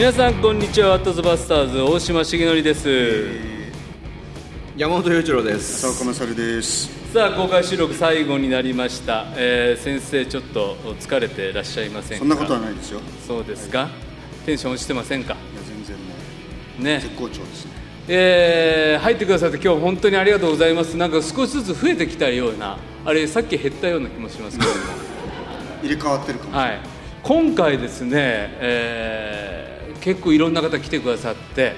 皆さんこんにちはワットズバスターズ大島重則です、山本裕一郎です。沢岡勝です。さあ公開収録最後になりました、えー先生ちょっと疲れてらっしゃいませんか？そんなことはないですよ。いやそうですか、テンション落ちてませんか？全然もうね。絶好調ですね。えー入ってくださって今日本当にありがとうございます。なんか少しずつ増えてきたようなあれさっき減ったような気もしますけども。入れ替わってるかもしれない、はい、今回ですね、えー結構いろんな方来てくださって、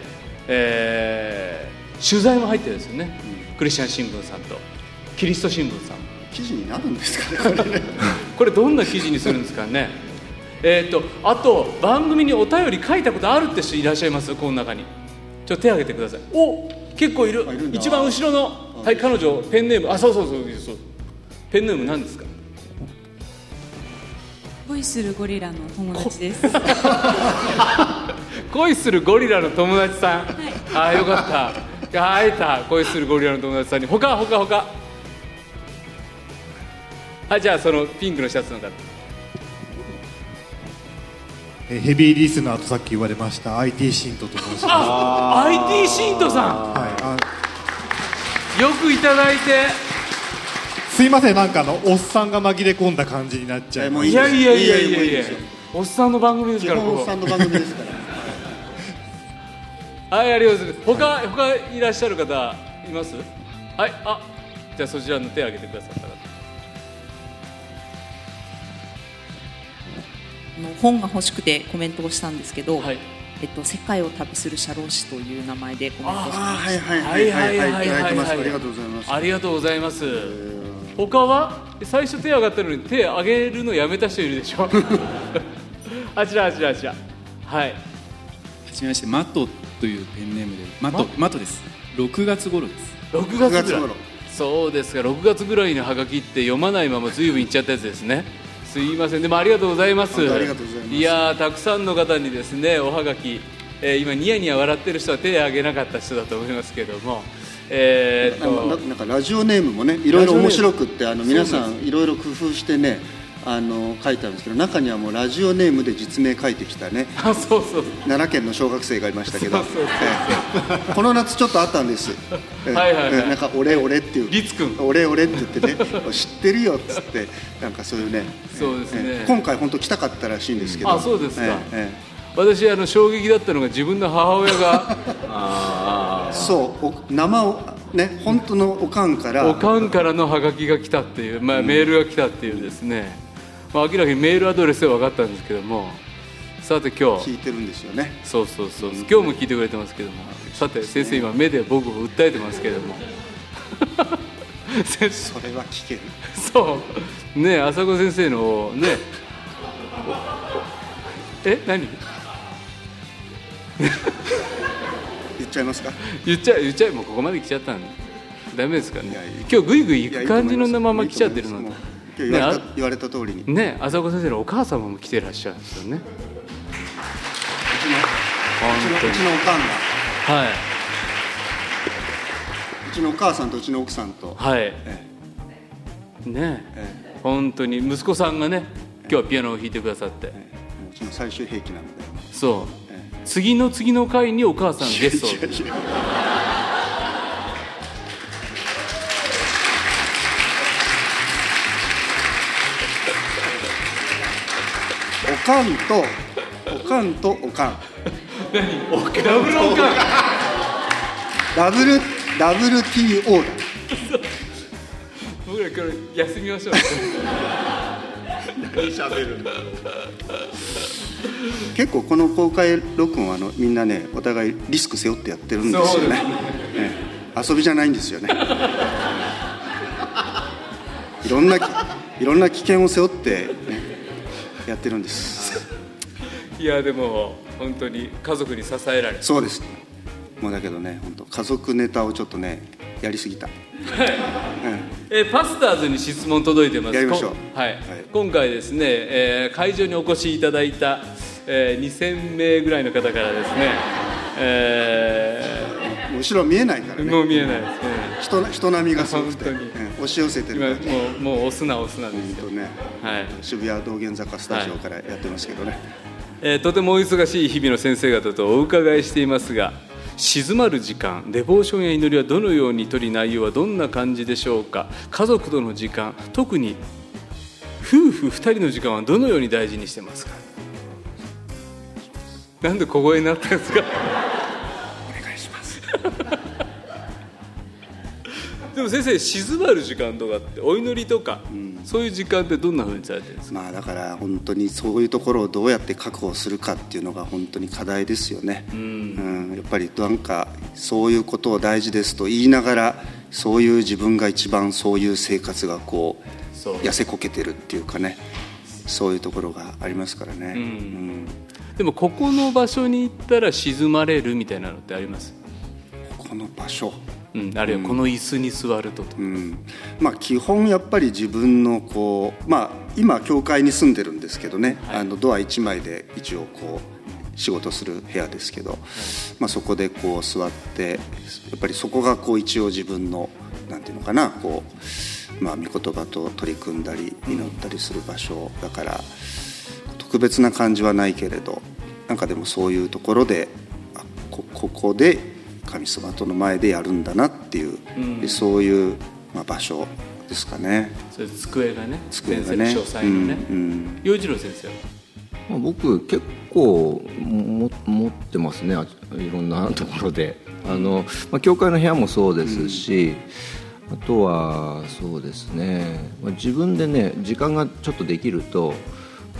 えー取材も入ってるんですよね、クリスチャン新聞さんと。キリスト新聞さん記事になるんですかね これどんな記事にするんですかね。えっとあと番組にお便り書いたことあるって人いらっしゃいます？この中に。ちょっと手挙げてください。お結構いる。一番後ろのはい彼女ペンネーム。あそうそうそうそう。ペンネーム何ですか？恋するゴリラの友達です。恋するゴリラの友達さん、ああよかった。会えた。恋するゴリラの友達さんに。他他他。はいじゃあそのピンクのシャツの方。えーヘビーリスナーとさっき言われました IT シントと申します。あ IT シントさはい、あんよくいただいてすいませんなんかあのおっさんが紛れ込んだ感じになっちゃいます。えもういいやいやいやいいやいやおっさんの番組です基からおっさんの番組ですから。はいありがとうございます。他他いらっしゃる方います？はいあじゃあそちらの手を挙げてくださった方。あの本が欲しくてコメントをしたんですけど、はい。えっと世界を旅する社労士という名前でコメントをしましはいはいはいはいいただいはいありがとうございますありがとうございます他は最初手挙がったのに手挙げるのやめた人いるでしょ。あちらあちらあちらはい。はじめましてマットというペンネームでマットマットです。6月頃です。6月ぐらい。6月頃。そうですか6月ぐらいのハガキって読まないまま随分いっちゃったやつですね。すいません。でもありがとうございます。ありがとうございます。いやーたくさんの方にですねおはがき、えー今ニヤニヤ笑ってる人は手を挙げなかった人だと思いますけどもえーっとなんかなんかラジオネームもねいろいろ面白くってあの皆さんいろいろ工夫してねあの書いてあるんですけど中にはもうラジオネームで実名書いてきたね。あそうそう。奈良県の小学生がいましたけど。そうそうそうええ。この夏ちょっとあったんです。ええ。はいはいはい。ええ。なんか「俺俺」っていう。律君。俺俺って言ってね知ってるよっつってなんかそういうね。そうですね。ええ。今回本当来たかったらしいんですけど。あそうですか。ええ。え私あの衝撃だったのが自分の母親が。えそうお生をね本当のおかんから。おかんからのハガキが来たっていう、まあ、メールが来たっていうですね、まあ、明らかにメールアドレスで分かったんですけども。さて今日。聞いてるんですよね。そうそうそう。今日も聞いてくれてますけども。さて先生今目で僕を訴えてますけども。それは聞ける。そう。ね朝子先生のね。え何？ちゃいますか？言っちゃえ言っちゃえもうここまで来ちゃったんで。ダメですかね。今日グイグイいや行く感じのまま来ちゃってるのいいで言われた,、ね言われた通りに。ね朝子先生のお母様も来てらっしゃるんですよね。うちのうちのおかん。がはうちのお母さんとうちの奥さんと、いはい。えね。え本当に息子さんがね今日はピアノを弾いてくださって。ええ。うちの最終兵器なので。そう。え次の次の回にお母さんゲストを。いやいやおかんとおかんとおかん。ダブルおかん。ダブル WTO だ 僕ら今日休みましょう 結構この公開録音はあのみんなねお互いリスク背負ってやってるんですよね。そうええ遊びじゃないんですよね。いろんないろんな危険を背負って、ね、やってるんです。いやでも本当に家族に支えられそうです。もうだけどね本当家族ネタをちょっとねやりすぎた、えーパスターズに質問届いてます。やりましょう。はい。はい。今回ですね、えー会場にお越しいただいた、えー2000名ぐらいの方からですね、えうん後ろ見えないからーね。もう見えないですね。人人並みがすごくて、本当に。うん押し寄せてる今もうもう押すな押すなですよ。ね。はい。渋谷道玄坂スタジオからやってますけどね、えーとてもお忙しい日々の先生方とお伺いしていますが静まる時間デボーションや祈りはどのように取り内容はどんな感じでしょうか？家族との時間特に夫婦2人の時間はどのように大事にしてますか？なんで小声になったんですか？お願いします。でも先生静まる時間とかってお祈りとか、そういう時間ってどんなふうにされてるんですか？まあだから本当にそういうところをどうやって確保するかっていうのが本当に課題ですよね、うん。やっぱりなんかそういうことを大事ですと言いながらそういう自分が一番そういう生活がこう痩せこけてるっていうかね。そういうところがありますからね、うんでもここの場所に行ったら静まれるみたいなのってあります、この場所。うん、あるいはこの椅子に座るとと、うん。まあ、基本やっぱり自分のこう、まあ、今教会に住んでるんですけどね、あのドア1枚で一応こう仕事する部屋ですけど、まあ、そこでこう座ってやっぱりそこがこう一応自分のなんていうのかな。こう、まあ、御言葉と取り組んだり祈ったりする場所だから特別な感じはないけれどなんかでもそういうところであこここで神様との前でやるんだなっていう、でそういう、まあ、場所ですかね。それ机がね机がね。先生のね。うんうん。洋一郎先生は？まあ、僕結構も持ってますねあいろんなところで。あの、まあ、教会の部屋もそうですし、あとはそうですね、まあ、自分でね時間がちょっとできると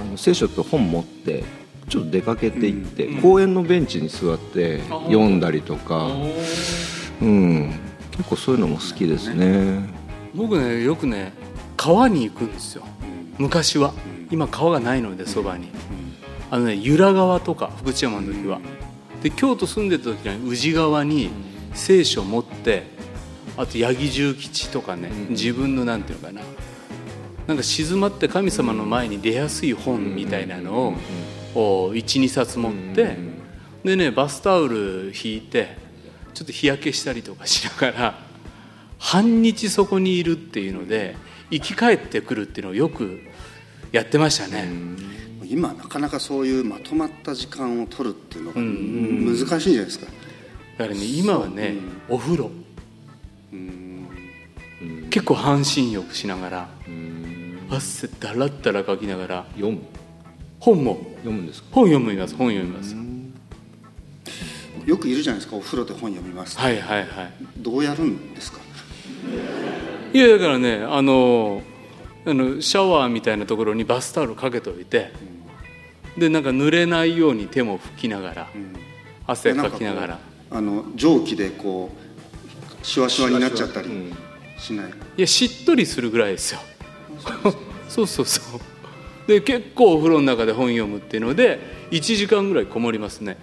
あの聖書と本持ってちょっと出かけていって、公園のベンチに座って読んだりとか、うん、結構そういうのも好きですね。僕ねよくね川に行くんですよ。昔は。今川がないのでそばに。あのね由良川とか福知山の時は。で京都住んでた時は宇治川に聖書持ってあと八木重吉とかね自分のなんていうのかななんか静まって神様の前に出やすい本みたいなのを12冊持ってでねバスタオル引いてちょっと日焼けしたりとかしながら半日そこにいるっていうので生き返ってくるっていうのをよくやってましたね。今なかなかそういうまとまった時間を取るっていうのが難しいんじゃないですか、だからね今はね、お風呂。結構半身浴しながら汗だらだらかきながら読む。本も？読むんですか？本読みます本読みます。よくいるじゃないですかお風呂で本読みます、はいはいはい。どうやるんですか？いやだからねあのあのシャワーみたいなところにバスタオルかけておいて、でなんか濡れないように手も拭きながら、汗かきながら。あの蒸気でこうシワシワになっちゃったりしない、いやしっとりするぐらいですよ そうそうそう。で結構お風呂の中で本読むっていうので1時間ぐらいこもりますね、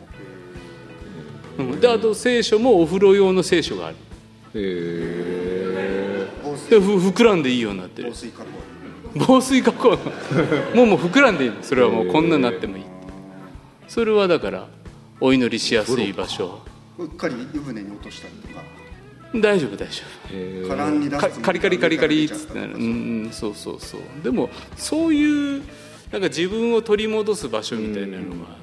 うん、であと聖書もお風呂用の聖書がある。でふ膨らんでいいようになってる。防水加工。防水加工。もうもう膨らんでいいの。それはもうこんなになってもいい。それはだからお祈りしやすい場所。うっかり湯船に落としたりとか大丈夫大丈夫。カランに出すかカリカリカリカリっつつってなる。うんうんそうそうそう。でもそういうなんか自分を取り戻す場所みたいなのが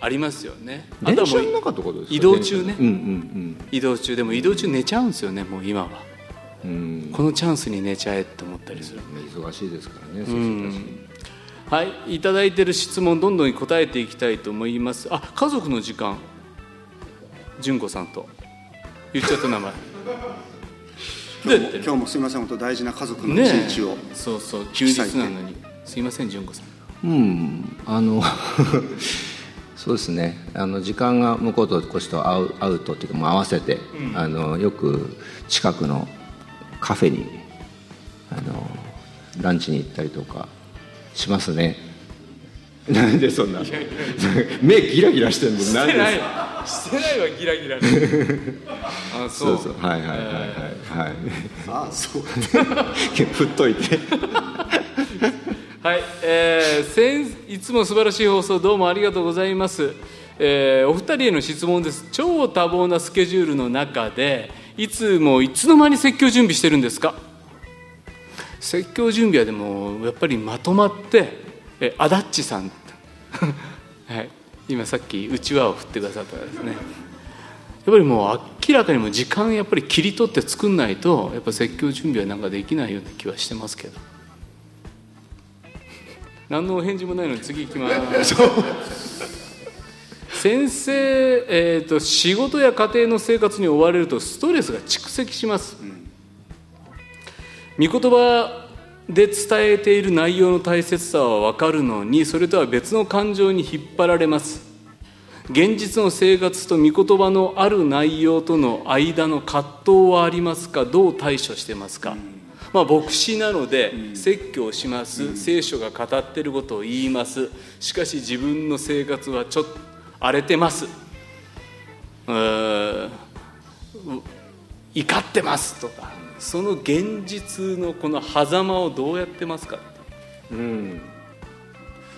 ありますよね。あとはも電車のう中とかですか？移動中ね。うんうん移動中。でも移動中寝ちゃうんですよねもう今は。うん。うんこのチャンスに寝ちゃえって思ったりする。忙しいですからねそういはい。いただいてる質問どんどん答えていきたいと思います。あ家族の時間。純子さんと。言っちゃった名前どうやってる今日もすみません本当大事な家族のね一日を、えそうそう休日なのに。すいません純子さん。うんあの そうですね。あの時間が向こうとこっちと会う会うとっていうかもう合わせて、あのよく近くのカフェにあのランチに行ったりとかしますね なんでそんな。目ギラギラしてるのなんでな。いしてないわギラギラ。あ そそううそう。はいはいはいはい。はい。ああそう。振っといて。はい、えー先いつも素晴らしい放送どうもありがとうございます、えーお二人への質問です。超多忙なスケジュールの中でいつもいつの間に説教準備してるんですか？説教準備はでもやっぱりまとまってえアダッチさん。はい。今さっきうちわを振ってくださったですね。やっぱりもう明らかにもう時間やっぱり切り取って作んないとやっぱ説教準備はなんかできないような気はしてますけど。何のお返事もないのに次行きます。先生、えーと、仕事や家庭の生活に追われるとストレスが蓄積します、うん、御言葉で伝えている内容の大切さは分かるのにそれとは別の感情に引っ張られます。現実の生活と御言葉のある内容との間の葛藤はありますかどう対処してますか、うん、まあ、牧師なので説教します、うん、聖書が語ってることを言います。しかし自分の生活はちょっと荒れてます。怒ってますとかその現実のこの狭間をどうやってますか？うん。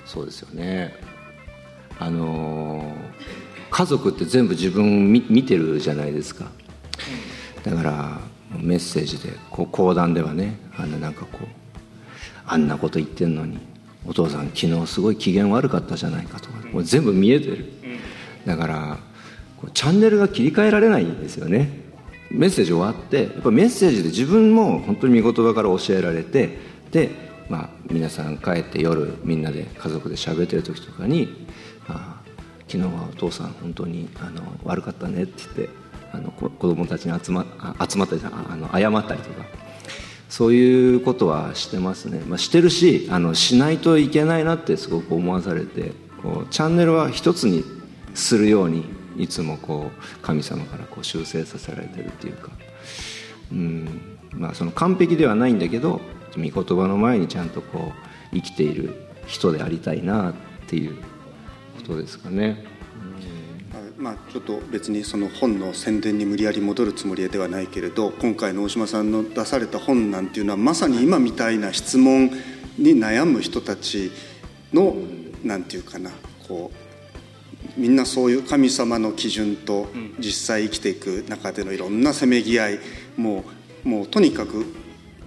そうですよね。あの家族って全部自分見見てるじゃないですか。だからメッセージでこう講談ではねあのなんかこうあんなこと言ってんのにお父さん昨日すごい機嫌悪かったじゃないかとかもう全部見えてる。だからチャンネルが切り替えられないんですよねメッセージ終わってやっぱメッセージで自分も本当に御言葉から教えられてで、まあ、皆さん帰って夜みんなで家族で喋ってる時とかに「あ昨日はお父さん本当にあの悪かったね」って言ってあの子供たちに集ま集まったりあの謝ったりとかそういうことはしてますね、まあ、してるしあのしないといけないなってすごく思わされてこうチャンネルは一つにするようにいつもこう神様からこう修正させられてるっていうかうんまあその完璧ではないんだけど御言葉の前にちゃんとこう生きている人でありたいなっていうことですかね。まあ、ちょっと別にその本の宣伝に無理やり戻るつもりではないけれど今回の大島さんの出された本なんていうのはまさに今みたいな質問に悩む人たちのなんていうかなこうみんなそういう神様の基準と実際生きていく中でのいろんなせめぎ合いもうもうとにかく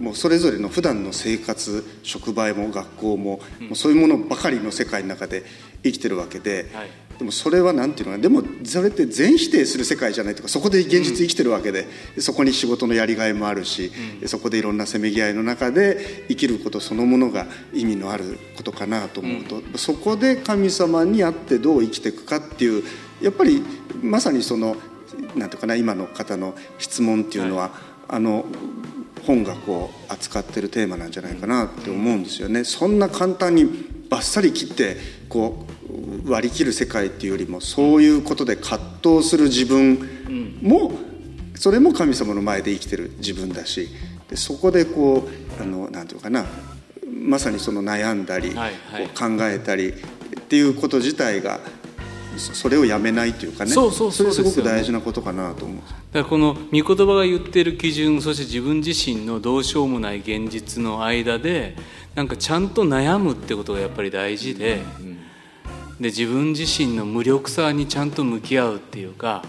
もうそれぞれの普段の生活職場も学校も,、もうそういうものばかりの世界の中で生きてるわけで、はい。でもそれは何ていうのかでもそれって全否定する世界じゃないとかそこで現実生きてるわけで、うん、そこに仕事のやりがいもあるし、うん、そこでいろんなせめぎ合いの中で生きることそのものが意味のあることかなと思うと、うん、そこで神様にあってどう生きていくかっていうやっぱりまさにそのなんていうかな今の方の質問っていうのは、はい、あの本がこう扱ってるテーマなんじゃないかなって思うんですよね。そんな簡単にバッサリ切ってこう割り切る世界っていうよりもそういうことで葛藤する自分も、それも神様の前で生きてる自分だしでそこでこうあのなんていうかな。まさにその悩んだり、はいはい、考えたりっていうこと自体がそれをやめないというかね。そうそうそれすごく大事なことかなと思う。だからこの御言葉が言ってる基準そして自分自身のどうしようもない現実の間でなんかちゃんと悩むってことがやっぱり大事で、うんで自分自身の無力さにちゃんと向き合うっていうか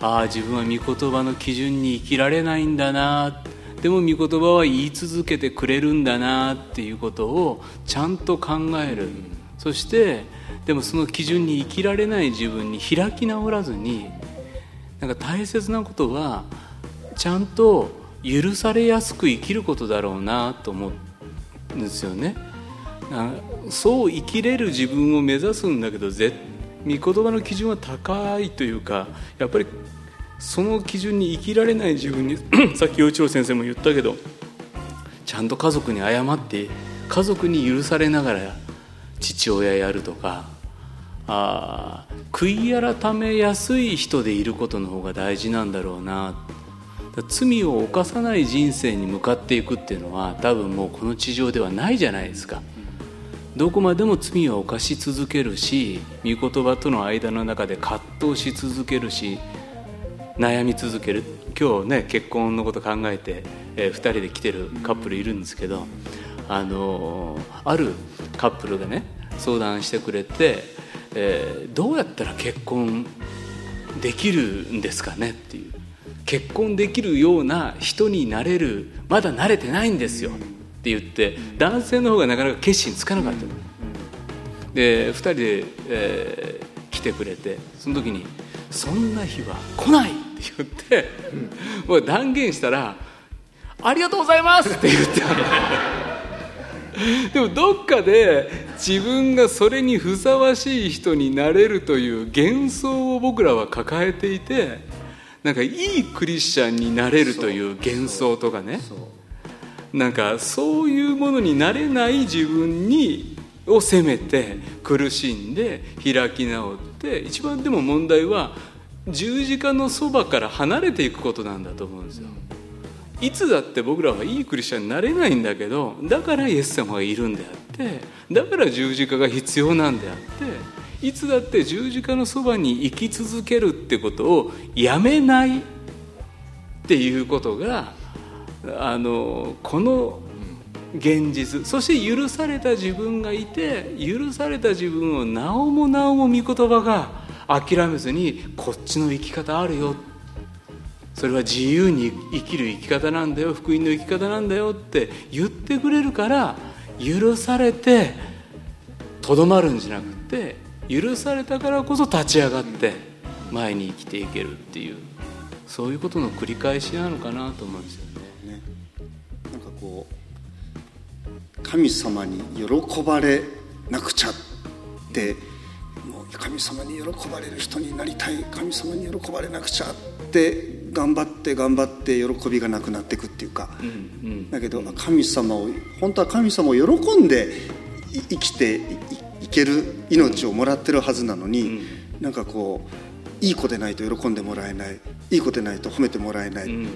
ああ自分は御言葉の基準に生きられないんだなでも御言葉は言い続けてくれるんだなっていうことをちゃんと考える。そしてでもその基準に生きられない自分に開き直らずになんか大切なことはちゃんと許されやすく生きることだろうなと思うんですよね。そう生きれる自分を目指すんだけど御言葉の基準は高いというかやっぱりその基準に生きられない自分に さっき陽一郎先生も言ったけどちゃんと家族に謝って家族に許されながら父親やるとかあ悔い改めやすい人でいることの方が大事なんだろうな罪を犯さない人生に向かっていくっていうのは多分もうこの地上ではないじゃないですか。どこまでも罪は犯し続けるし御言葉との間の中で葛藤し続けるし悩み続ける今日ね結婚のこと考えて、えー、2人で来てるカップルいるんですけどあのー、あるカップルがね相談してくれて、えー、どうやったら結婚できるんですかねっていう結婚できるような人になれるまだ慣れてないんですよ。って言って男性の方がなかなか決心つかなかったで2人で、えー、来てくれてその時に「そんな日は来ない!」って言って、もう断言したら「ありがとうございます!」って言ってでもどっかで自分がそれにふさわしい人になれるという幻想を僕らは抱えていてなんかいいクリスチャンになれるという幻想とかねなんかそういうものになれない自分にを責めて苦しんで開き直って一番でも問題は十字架のそばから離れていくことなんだと思うんですよ。いつだって僕らはいいクリスチャンになれないんだけどだからイエス様がいるんであってだから十字架が必要なんであっていつだって十字架のそばに生き続けるってことをやめないっていうことがあのこの現実そして許された自分がいて許された自分をなおもなおも御言葉が諦めずにこっちの生き方あるよってそれは自由に生きる生き方なんだよ福音の生き方なんだよって言ってくれるから許されてとどまるんじゃなくて許されたからこそ立ち上がって前に生きていけるっていうそういうことの繰り返しなのかなと思うんですよね。ねなんかこう神様に喜ばれなくちゃってもう神様に喜ばれる人になりたい神様に喜ばれなくちゃって頑張って頑張って喜びがなくなっていくっていうか、うんうん。だけど神様を本当は神様を喜んでい生きていいける命をもらってるはずなのに、なんかこういい子でないと喜んでもらえないいい子でないと褒めてもらえない、うん。ね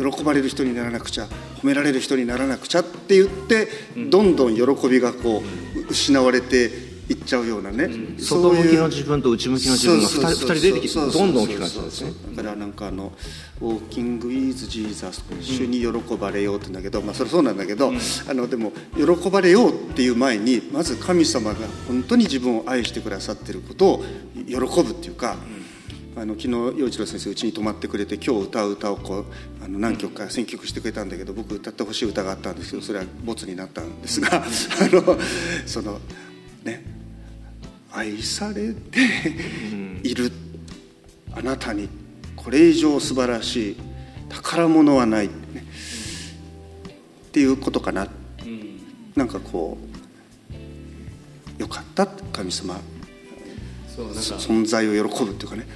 もう喜ばれる人にならなくちゃ褒められる人にならなくちゃって言って、どんどん喜びがこう失われていっちゃうようなね、外向きの自分と内向きの自分がそうそうそう二人二人出てきてどんどん大きくなっちゃうんですね。だからなんかあの「ウォーキング・イーズ・ジーザス」主に喜ばれようってんだけど、まあ、それそうなんだけど、あのでも喜ばれようっていう前にまず神様が本当に自分を愛してくださってることを喜ぶっていうか。あの昨日陽一郎先生うちに泊まってくれて今日歌う歌をこうあの何曲か選曲してくれたんだけど僕歌ってほしい歌があったんですけどそれはボツになったんですが、あのそのね愛されている。あなたにこれ以上素晴らしい宝物はない、ね。っていうことかな、なんかこうよかった。神様。そうなんか。存在を喜ぶっていうかね。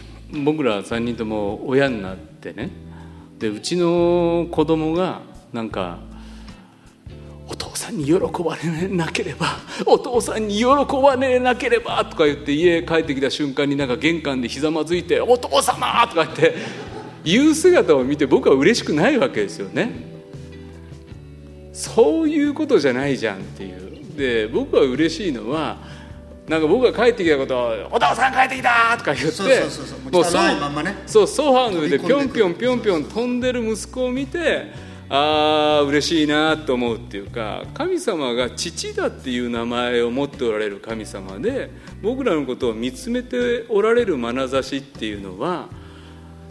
僕ら3人とも親になってね。でうちの子供がなんかさんに喜ばれなければお父さんに喜ばれなければとか言って家帰ってきた瞬間になんか玄関でひざまずいて「お父様!」とか言って言う姿を見て僕は嬉しくないわけですよねそういうことじゃないじゃんっていうで僕は嬉しいのはなんか僕が帰ってきたことを「お父さん帰ってきた!」とか言ってそうソファーの上でぴょんぴょん飛ぴょんぴょん飛んでる息子を見てああ嬉しいなと思うっていうか神様が父だっていう名前を持っておられる神様で僕らのことを見つめておられる眼差しっていうのは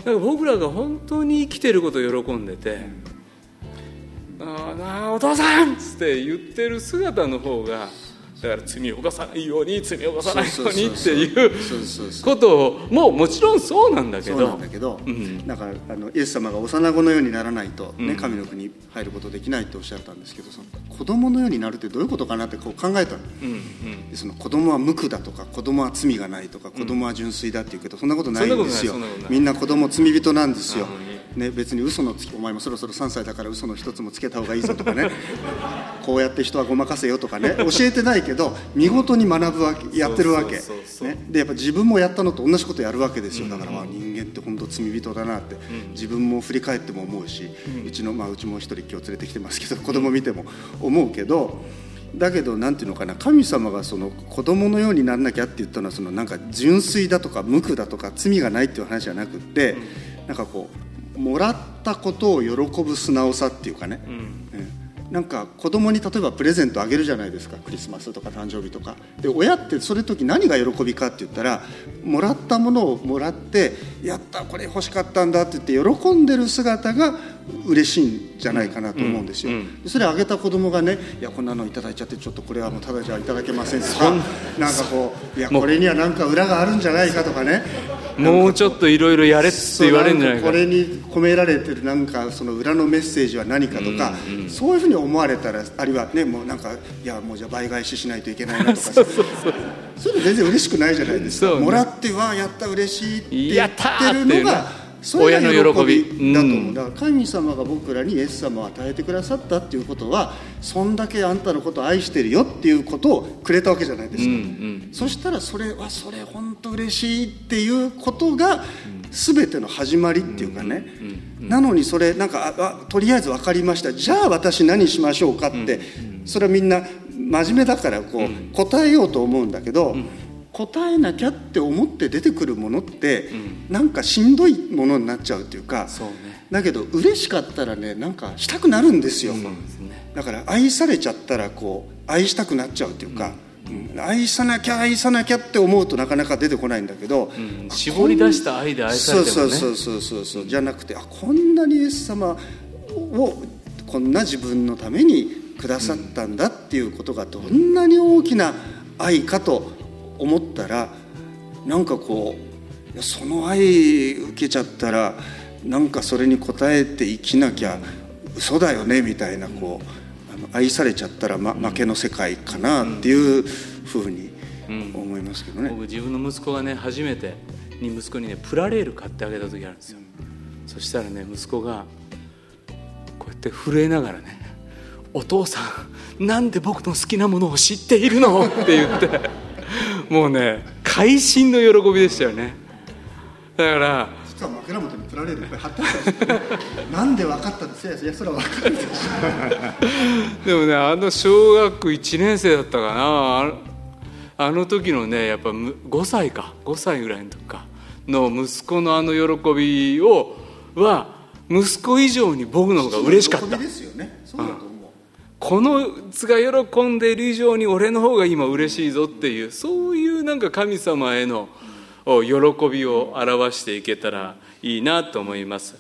なんか僕らが本当に生きてることを喜んでて「ああお父さん!」っつって言ってる姿の方がだから罪を犯さないように罪を犯さないようにっていうことをもうもちろんそうなんだけそうなどんだけど、うん。だからあのイエス様が幼子のようにならないと、ねうん。神の国に入ることできないっておっしゃったんですけどその子供のようになるってどういうことかなってこう考えたの。うんうん。でその子供は無垢だとか子供は罪がないとか子供は純粋だっていうけど、そんなことないんですよ。そんみんな子供罪人なんですよね、別に嘘のつきお前もそろそろ3歳だから嘘の一つもつけた方がいいぞとかね。こうやって人はごまかせよとかね。教えてないけど見事に学ぶわけやってるわけ。ね。でやっぱ自分もやったのと同じことやるわけですよ。だから、まあ人間って本当罪人だなって、自分も振り返っても思うし、うちのまあうちも一人今日連れてきてますけど子供見ても思うけどだけどなんていうのかな神様がその子供のようにならなきゃって言ったのはそのなんか純粋だとか無垢だとか罪がないっていう話じゃなくって、なんかこうもらったことを喜ぶ素直さっていうかね、うん。うん。なんか子供に例えばプレゼントあげるじゃないですか。クリスマスとか誕生日とか。で親ってそれ時何が喜びかって言ったらもらったものをもらって「やったこれ欲しかったんだ」って言って喜んでる姿が嬉しいんじゃないかなと思うんですよ、それあげた子供がね「いやこんなのいただいちゃってちょっとこれはもうただじゃいただけません」とかなんかこう「いやこれにはなんか裏があるんじゃないか」とかね。もうちょっといろいろやれって言われるんじゃないか。そうんこれに込められてるなんかその裏のメッセージは何かとか、そういうふうに思われたらあるいはねもうなんかいやもうじゃあ倍返ししないといけないなとか そういうの全然嬉しくないじゃないですか、そうね。もらってわあやった嬉しいって言やってるのが親の喜喜びびだと思う、うん。だから神様が僕らにイエス様を与えてくださったっていうことはそんだけあんたのことを愛してるよっていうことをくれたわけじゃないですか、うんうん。そしたらそれはそれ本当嬉しいっていうことが全ての始まりっていうかね、なのにそれなんかああとりあえず分かりました。じゃあ私何しましょうかって、それはみんな真面目だからこう、答えようと思うんだけど、答えなきゃって思って出てくるものって、なんかしんどいものになっちゃうっていうかそうね。だけど嬉しかったらねなんかしたくなるんですよ。ですね。だから愛されちゃったらこう愛したくなっちゃうっていうか、うん。愛さなきゃ愛さなきゃって思うとなかなか出てこないんだけど、うん。絞り出した愛で愛されてもね。そうそうそうそうそう。じゃなくてあこんなにイエス様をこんな自分のためにくださったんだっていうことがどんなに大きな愛かと思ったらなんかこうその愛受けちゃったらなんかそれに応えて生きなきゃ嘘だよねみたいなこうあの愛されちゃったら、ま、負けの世界かなっていうふうに思いますけどね。僕自分の息子がね初めてに息子にねプラレール買ってあげた時あるんですよ、そしたらね息子がこうやって震えながらね「お父さんなんで僕の好きなものを知っているの?」って言ってもうね会心の喜びでしたよね。だから実は枕元にプラレールいっぱい貼ってあったんでなんで分かったんですよいやそれは分かるでしでもねあの小学1年生だったかな。ああの時のねやっぱむ5歳か。5歳ぐらいの時かの息子のあの喜びをは息子以上に僕の方がょ嬉しかった。喜びですよね。そうだと思う、この図が喜んでいる以上に俺の方が今嬉しいぞっていうそういうなんか神様への喜びを表していけたらいいなと思います、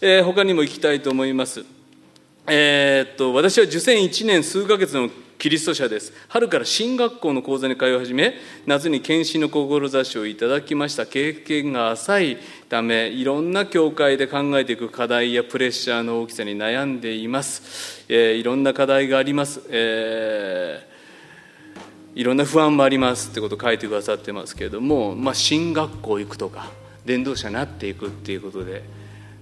えー他にも行きたいと思います。えーっと私は受選1年数ヶ月のキリスト者です。春から進学校の講座に通い始め夏に検診の志をいただきました。経験が浅いためいろんな教会で考えていく課題やプレッシャーの大きさに悩んでいます、えーいろんな課題があります、えーいろんな不安もありますってことを書いてくださってますけれども、まあ、進学校行くとか伝道者になっていくっていうことで、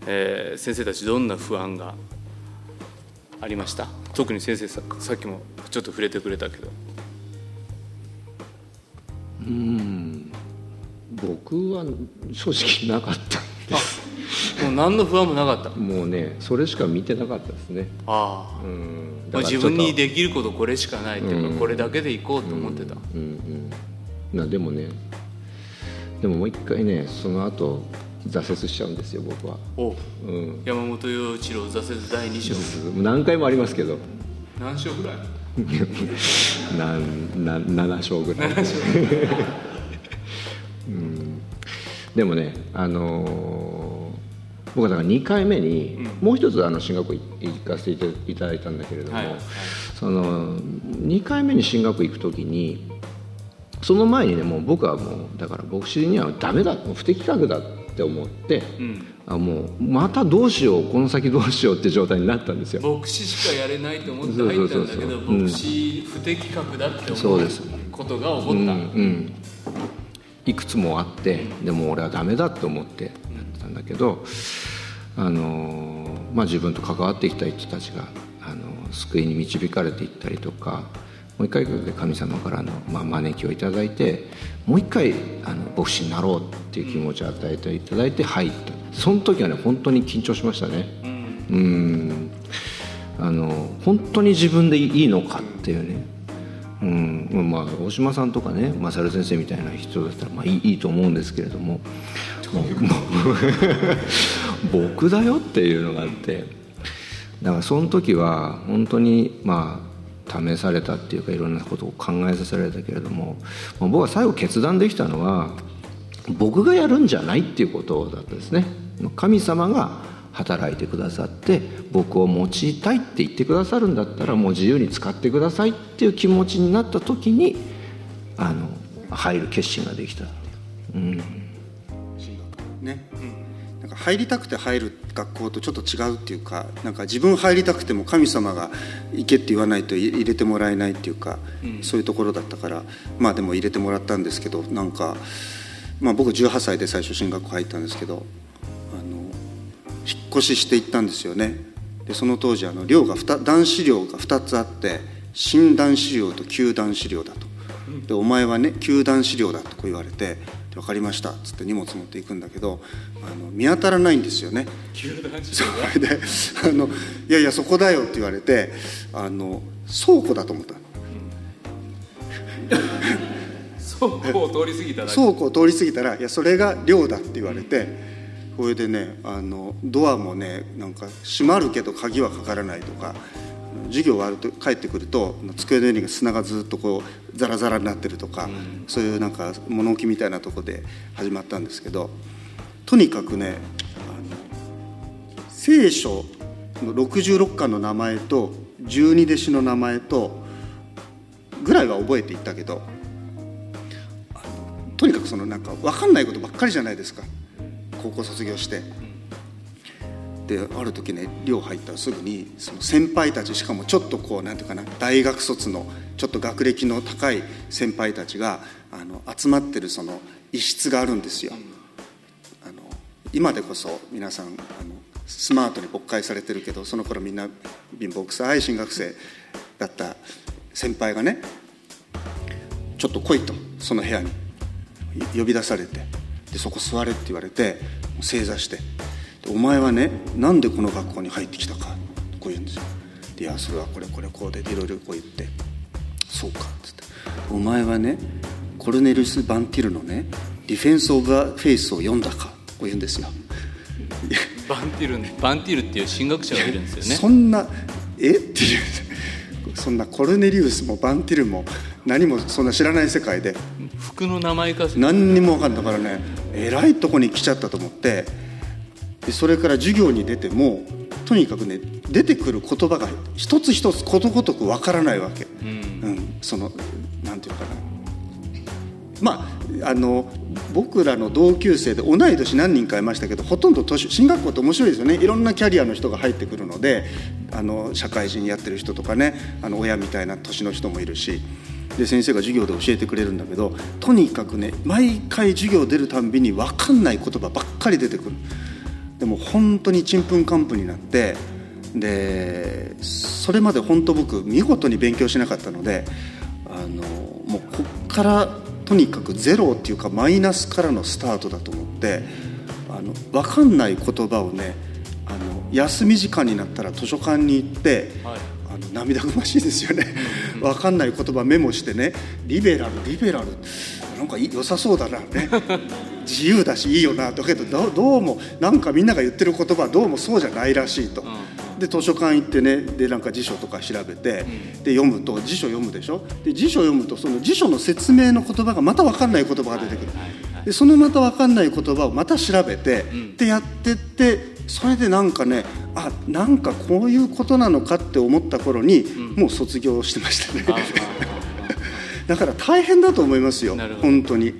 えー先生たちどんな不安がありました。特に先生ささっきもちょっと触れてくれたけど。うん。僕は正直なかったです。もう何の不安もなかった。もうねそれしか見てなかったですね。ああ、うん。まあ、自分にできることこれしかないっていうか、これだけでいこうと思ってた、うんうんなでもねでももう一回ねその後挫折しちゃうんですよ僕は、おうん、山本陽一郎挫折第2章。何回もありますけど。何章ぐらい？なんな7勝ぐらい。うん。でもねあのー僕はだから2回目に、もう一つあの進学校い行かせていただいたんだけれども、はいはい。その2回目に進学校行く時にその前にねもう僕はもうだから牧師にはダメだ不適格だって思って、あもうまたどうしようこの先どうしようって状態になったんですよ。牧師しかやれないと思って入ったんだけど牧師不適格だって思うそうです。ことが起こった、うんうん、いくつもあってでも俺はダメだと思ってやってたんだけど、あのーまあ、自分と関わってきた人たちが、あのー救いに導かれていったりとかもう一回神様からの、まあ、招きをいただいてもう一回あの牧師になろうっていう気持ちを与えていただいて入ったその時はね本当に緊張しましたね。うん。あの本当に自分でいいのかっていうね。うん。まあ大島さんとかね勝先生みたいな人だったらまあいいいいと思うんですけれども。僕だよっていうのがあって。だからその時は本当にまあ試されたっていうかいろんなことを考えさせられたけれどもま僕は最後決断できたのは僕がやるんじゃないっていうことだったですね。神様が働いてくださって僕を用いたいって言ってくださるんだったらもう自由に使ってくださいっていう気持ちになった時にあの入る決心ができた、う。ん、ね、なん。入りたくて入る学校とちょっと違うっていうかなんか自分入りたくても神様が行けって言わないと入れてもらえないっていうか、そういうところだったからまあでも入れてもらったんですけどなんか、まあ、僕18歳で最初進学校入ったんですけどあの引っ越ししていったんですよね。でその当時あの寮が2男子寮が2つあって新男子寮と旧男子寮だと。でお前はね旧男子寮だとこう言われて分かりましたっつって荷物持っていくんだけどあの見当たらないんですよねそれであの「いやいやそこだよ」って言われてあの倉庫だと思った倉庫を通り過ぎただけ。倉庫を通り過ぎたら「いやそれが寮だ」って言われてこれでねあのドアもねなんか閉まるけど鍵はかからないとか授業終わると帰ってくると机の上に砂がずっとこうザラザラになってるとか、そういうなんか物置みたいなとこで始まったんですけどとにかくね聖書の66巻の名前と十二弟子の名前とぐらいは覚えていったけどとにかくそのなんか分かんないことばっかりじゃないですか高校卒業して。である時ね寮入ったらすぐにその先輩たちしかもちょっとこうなんていうかな大学卒のちょっと学歴の高い先輩たちがあの集まってるその一室があるんですよ。あの今でこそ皆さんあのスマートに勃開されてるけどその頃みんな貧乏くさい進学生だった先輩がねちょっと来いとその部屋に呼び出されてでそこ座れって言われて正座して「お前はねなんでこの学校に入ってきたか」こう言うんですよ。でいやそれはこれこれこうでいろいろこう言って「そうか」っつって「お前はねコルネリウス・バンティルのね Defense of the Faith を読んだか」こう言うんですよ。バンティルバンティルっていう神学者がいるんですよね。そんなえ？っていう。そんなコルネリウスもバンティルも何もそんな知らない世界で。服の名前か。何にも分かんない。だからねえらいとこに来ちゃったと思ってでそれから授業に出てもとにかくね出てくる言葉が一つ一つことごとく分からないわけ、うん。そのなんていうかな。まああの僕らの同級生で同い年何人かいましたけどほとんど年進学校って面白いですよね。いろんなキャリアの人が入ってくるのであの社会人やってる人とかねあの親みたいな年の人もいるしで先生が授業で教えてくれるんだけどとにかくね毎回授業出るたんびに分かんない言葉ばっかり出てくるでも本当にちんぷんかんぷんになってでそれまで本当僕見事に勉強しなかったのであのもうこっからとにかくゼロっていうかマイナスからのスタートだと思ってあの分かんない言葉をねあの休み時間になったら図書館に行って、はい。あの涙ぐましいですよね、分かんない言葉メモしてねリベラルリベラルなんか良さそうだなね。自由だしいいよなだけどどどうもなんかみんなが言ってる言葉はどうもそうじゃないらしいと。で図書館行ってねでなんか辞書とか調べて、で読むと辞書読むでしょ？で辞書読むとその辞書の説明の言葉がまた分かんない言葉が出てくる、でそのまた分かんない言葉をまた調べて、でやってってそれでなんかねあなんかこういうことなのかって思った頃に、もう卒業してましたねだから大変だと思いますよ本当に、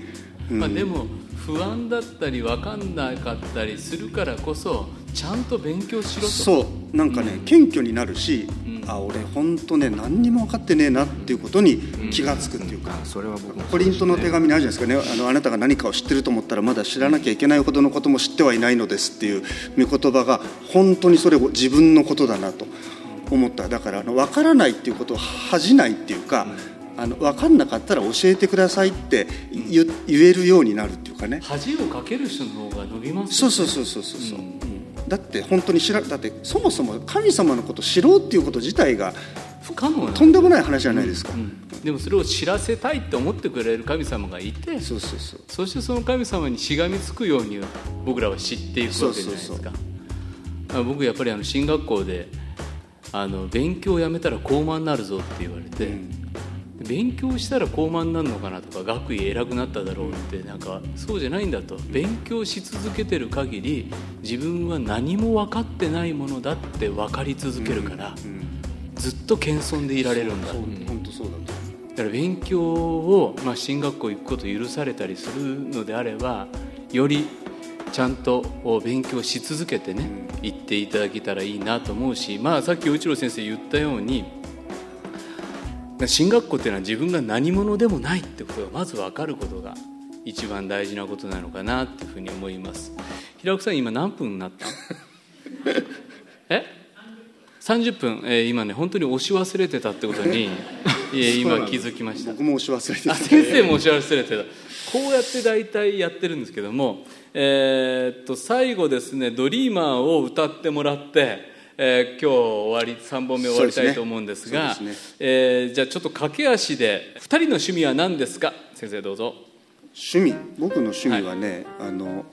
うん。まあ、でも不安だったり分かんなかったりするからこそちゃんと勉強しろと。そう。なんかね、謙虚になるし、あ俺本当ね何にも分かってねえなっていうことに気が付くっていうか、それは僕もコリントの手紙にあるじゃないですかね。あのあなたが何かを知ってると思ったらまだ知らなきゃいけないほどのことも知ってはいないのですっていう御言葉が本当にそれを自分のことだなと思った。だからあの分からないっていうことを恥じないっていうか、あの分かんなかったら教えてくださいって言言えるようになるっていうかね。恥をかける人の方が伸びますよそうそうそうそうそうそう、うんだって本当に知らだってそもそも神様のことを知ろうっていうこと自体が不可能なとんでもない話じゃないですか、うんでもそれを知らせたいって思ってくれる神様がいてそうそうそう。そしてその神様にしがみつくように僕らは知っていくわけじゃないですか。そうそうあ僕やっぱりあの進学校で、あの勉強をやめたら高慢になるぞって言われて、勉強したら高慢になるのかなとか学位偉くなっただろうってなんかそうじゃないんだと。勉強し続けてる限り自分は何も分かってないものだって分かり続けるから、ずっと謙遜でいられるんだ、本当そうだとだから勉強を、まあ、進学校行くこと許されたりするのであればよりちゃんと勉強し続けてね行っていただけたらいいなと思うし、まあ、さっき内郎先生言ったように進学校っていうのは自分が何者でもないってことがまず分かることが一番大事なことなのかなっていうふうに思います。平岡さん今何分になった？え？30分、えー今ね本当に押し忘れてたってことに、えー今気づきました。僕も押し忘れてた。あ先生も押し忘れてた。こうやって大体やってるんですけども、えーっと最後ですね「ドリーマー」を歌ってもらって、えー今日終わり3本目終わりたいと思うんですがそうですね。えーじゃあちょっと駆け足で2人の趣味は何ですか？先生どうぞ。趣味？僕の趣味はね、あの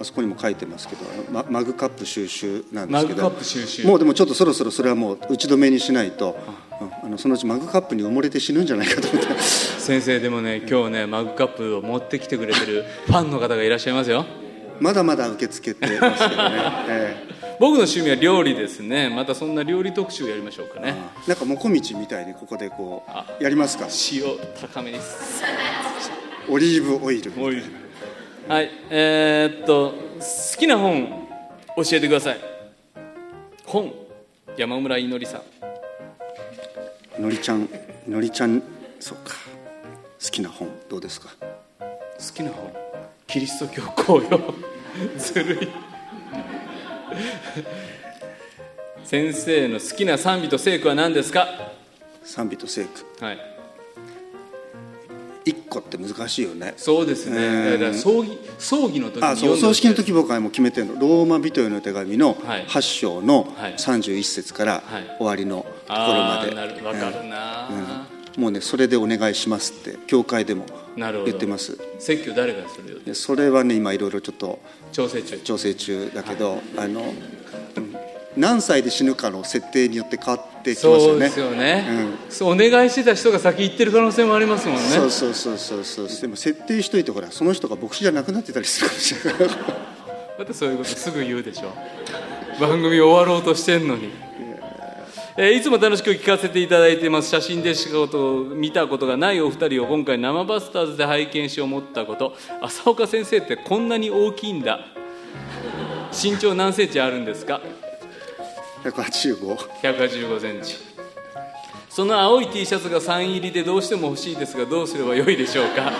あそこにも書いてますけどママグカップ収集なんですけど。マグカップ収集。もうでもちょっとそろそろそれはもう打ち止めにしないと。うん。あのそのうちマグカップに埋もれて死ぬんじゃないかと思って。先生でもね今日ねマグカップを持ってきてくれてるファンの方がいらっしゃいますよ。まだまだ受け付けてますけどね、え僕の趣味は料理ですね。またそんな料理特集やりましょうかね。えなんかもこみちみたいにここでこあ。うやりますか？塩高めにオリーブオイルはいえーっと好きな本教えてください。本山村いのりさん。のりちゃんのりちゃんそうか。好きな本どうですか？好きな本。キリスト教公用。ずるい 先生の好きな賛美と聖句は何ですか？賛美と聖句。はい。一個って難しいよね。そうですね、えーだから葬儀葬儀の時にあそう葬式の時僕はもう決めてるの。ローマ人への手紙のはい。8章のはい。31節からはい。終わりのところまで、あーなるわかるもうねそれでお願いしますって教会でも言ってます。説教誰がするよ？でそれはね今いろいろちょっと調整中。調整中だけど、あの、うん何歳で死ぬかの設定によって変わってきますよね。そうですよね、そうお願いしてた人が先行ってる可能性もありますもんね。そうそうそうそうそうでも設定しといてほらその人が牧師じゃなくなってたりするかもしれないまたそういうことすぐ言うでしょ。番組終わろうとしてんのに、えーいつも楽しく聞かせていただいています。写真でしか見たことがないお二人を今回生バスターズで拝見し思ったこと。浅岡先生ってこんなに大きいんだ。身長何センチあるんですか？185 185センチ。その青い T シャツがサイン入りでどうしても欲しいですがどうすればよいでしょうか？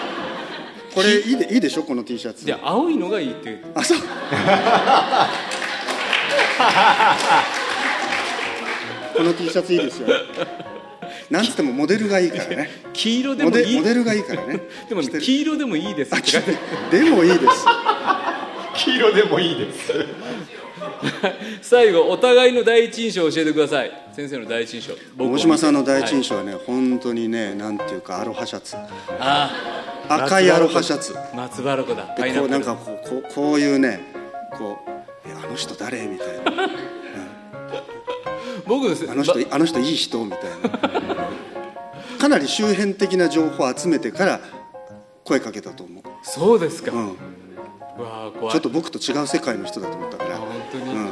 これいいでいいでしょ？この T シャツ。じゃあ青いのがいいって。あそう この T シャツいいですよ。なんつってもモデルがいいからね。黄色でモもいい？デモデルがいいからね。でも黄色でもいいです。でもいいです。黄色でもいいです。最後お互いの第一印象を教えてください。先生の第一印象。大島さんの第一はい印象はね、本当にねなんていうかアロハシャツ。あ赤いアロハシャツ。あ松原湖だ。でこうなんかこうこうこういうねこうえあの人誰？みたいな 僕ですあの人ばあの人いい人みたいな。かなり周辺的な情報を集めてから声かけたと思う、そうですか、う、うんちょっと僕と違う世界の人だと思ったから。あ本当に、うん、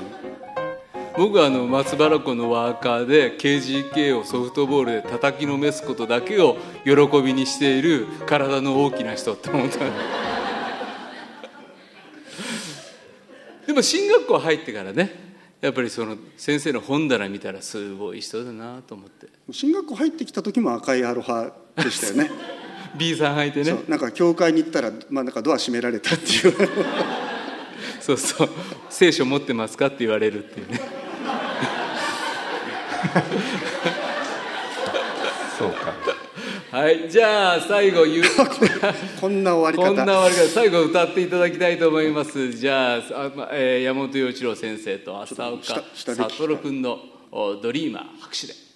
僕はあの松原湖のワーカーで KGK をソフトボールで叩きのめすことだけを喜びにしている体の大きな人って思った。でも進学校入ってからねやっぱりその先生の本棚見たらすごい人だなと思って。進学校入ってきた時も赤いアロハでしたよね。B さん履いてね。そうなんか教会に行ったら、まあ、なんかドア閉められたっていう。そうそう。聖書持ってますかって言われるっていうね。そうかはいじゃあ最後言う。こんな終わり方。こんな終わり方。最後歌っていただきたいと思います。じゃああ、まえー山本陽一郎先生と浅岡悟君のおドリーマー拍手で「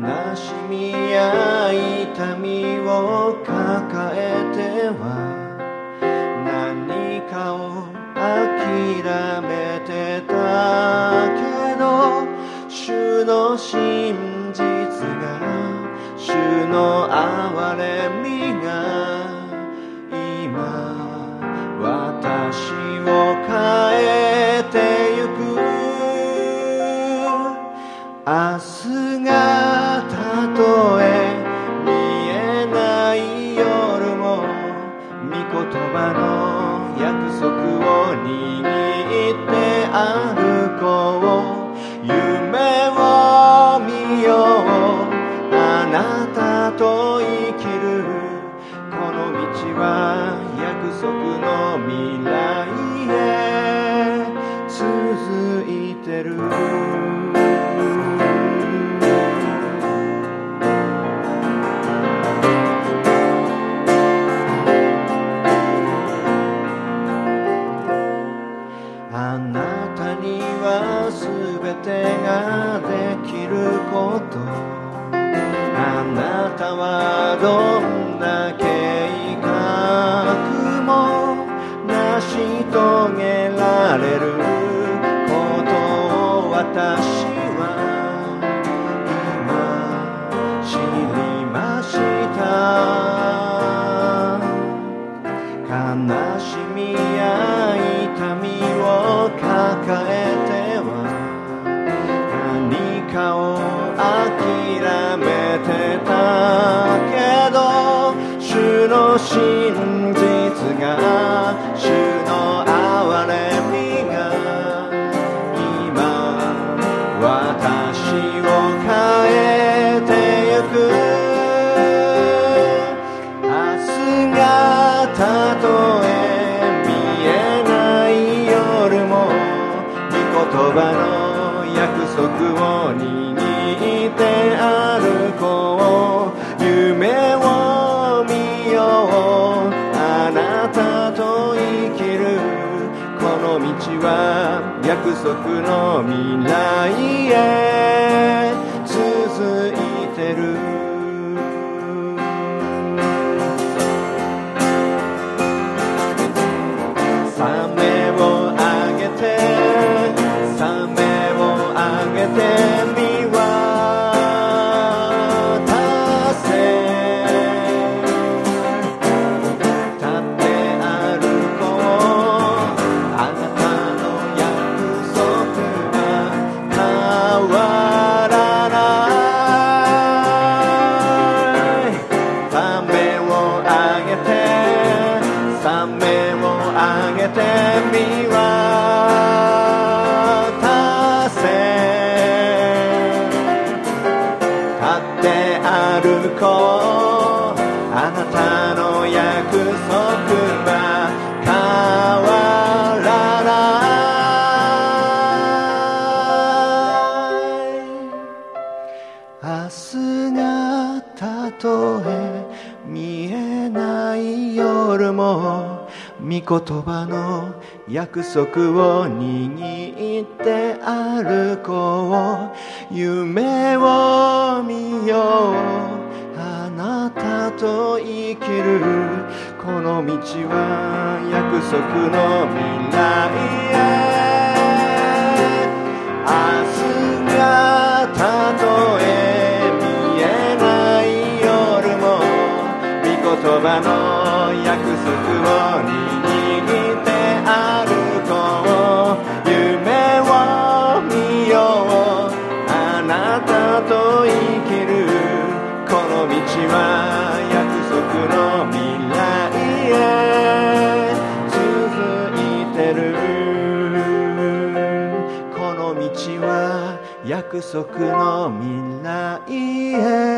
悲しみや痛みを抱えては何かを諦めてたけど主の真実が主の憐れみが今私を変えてゆく。なたはどうけど主の信約束の未来へ。続い約束を握って歩こう。夢を見よう。あなたと生きる。この道は約束の未来へ。明日が足の未来へ。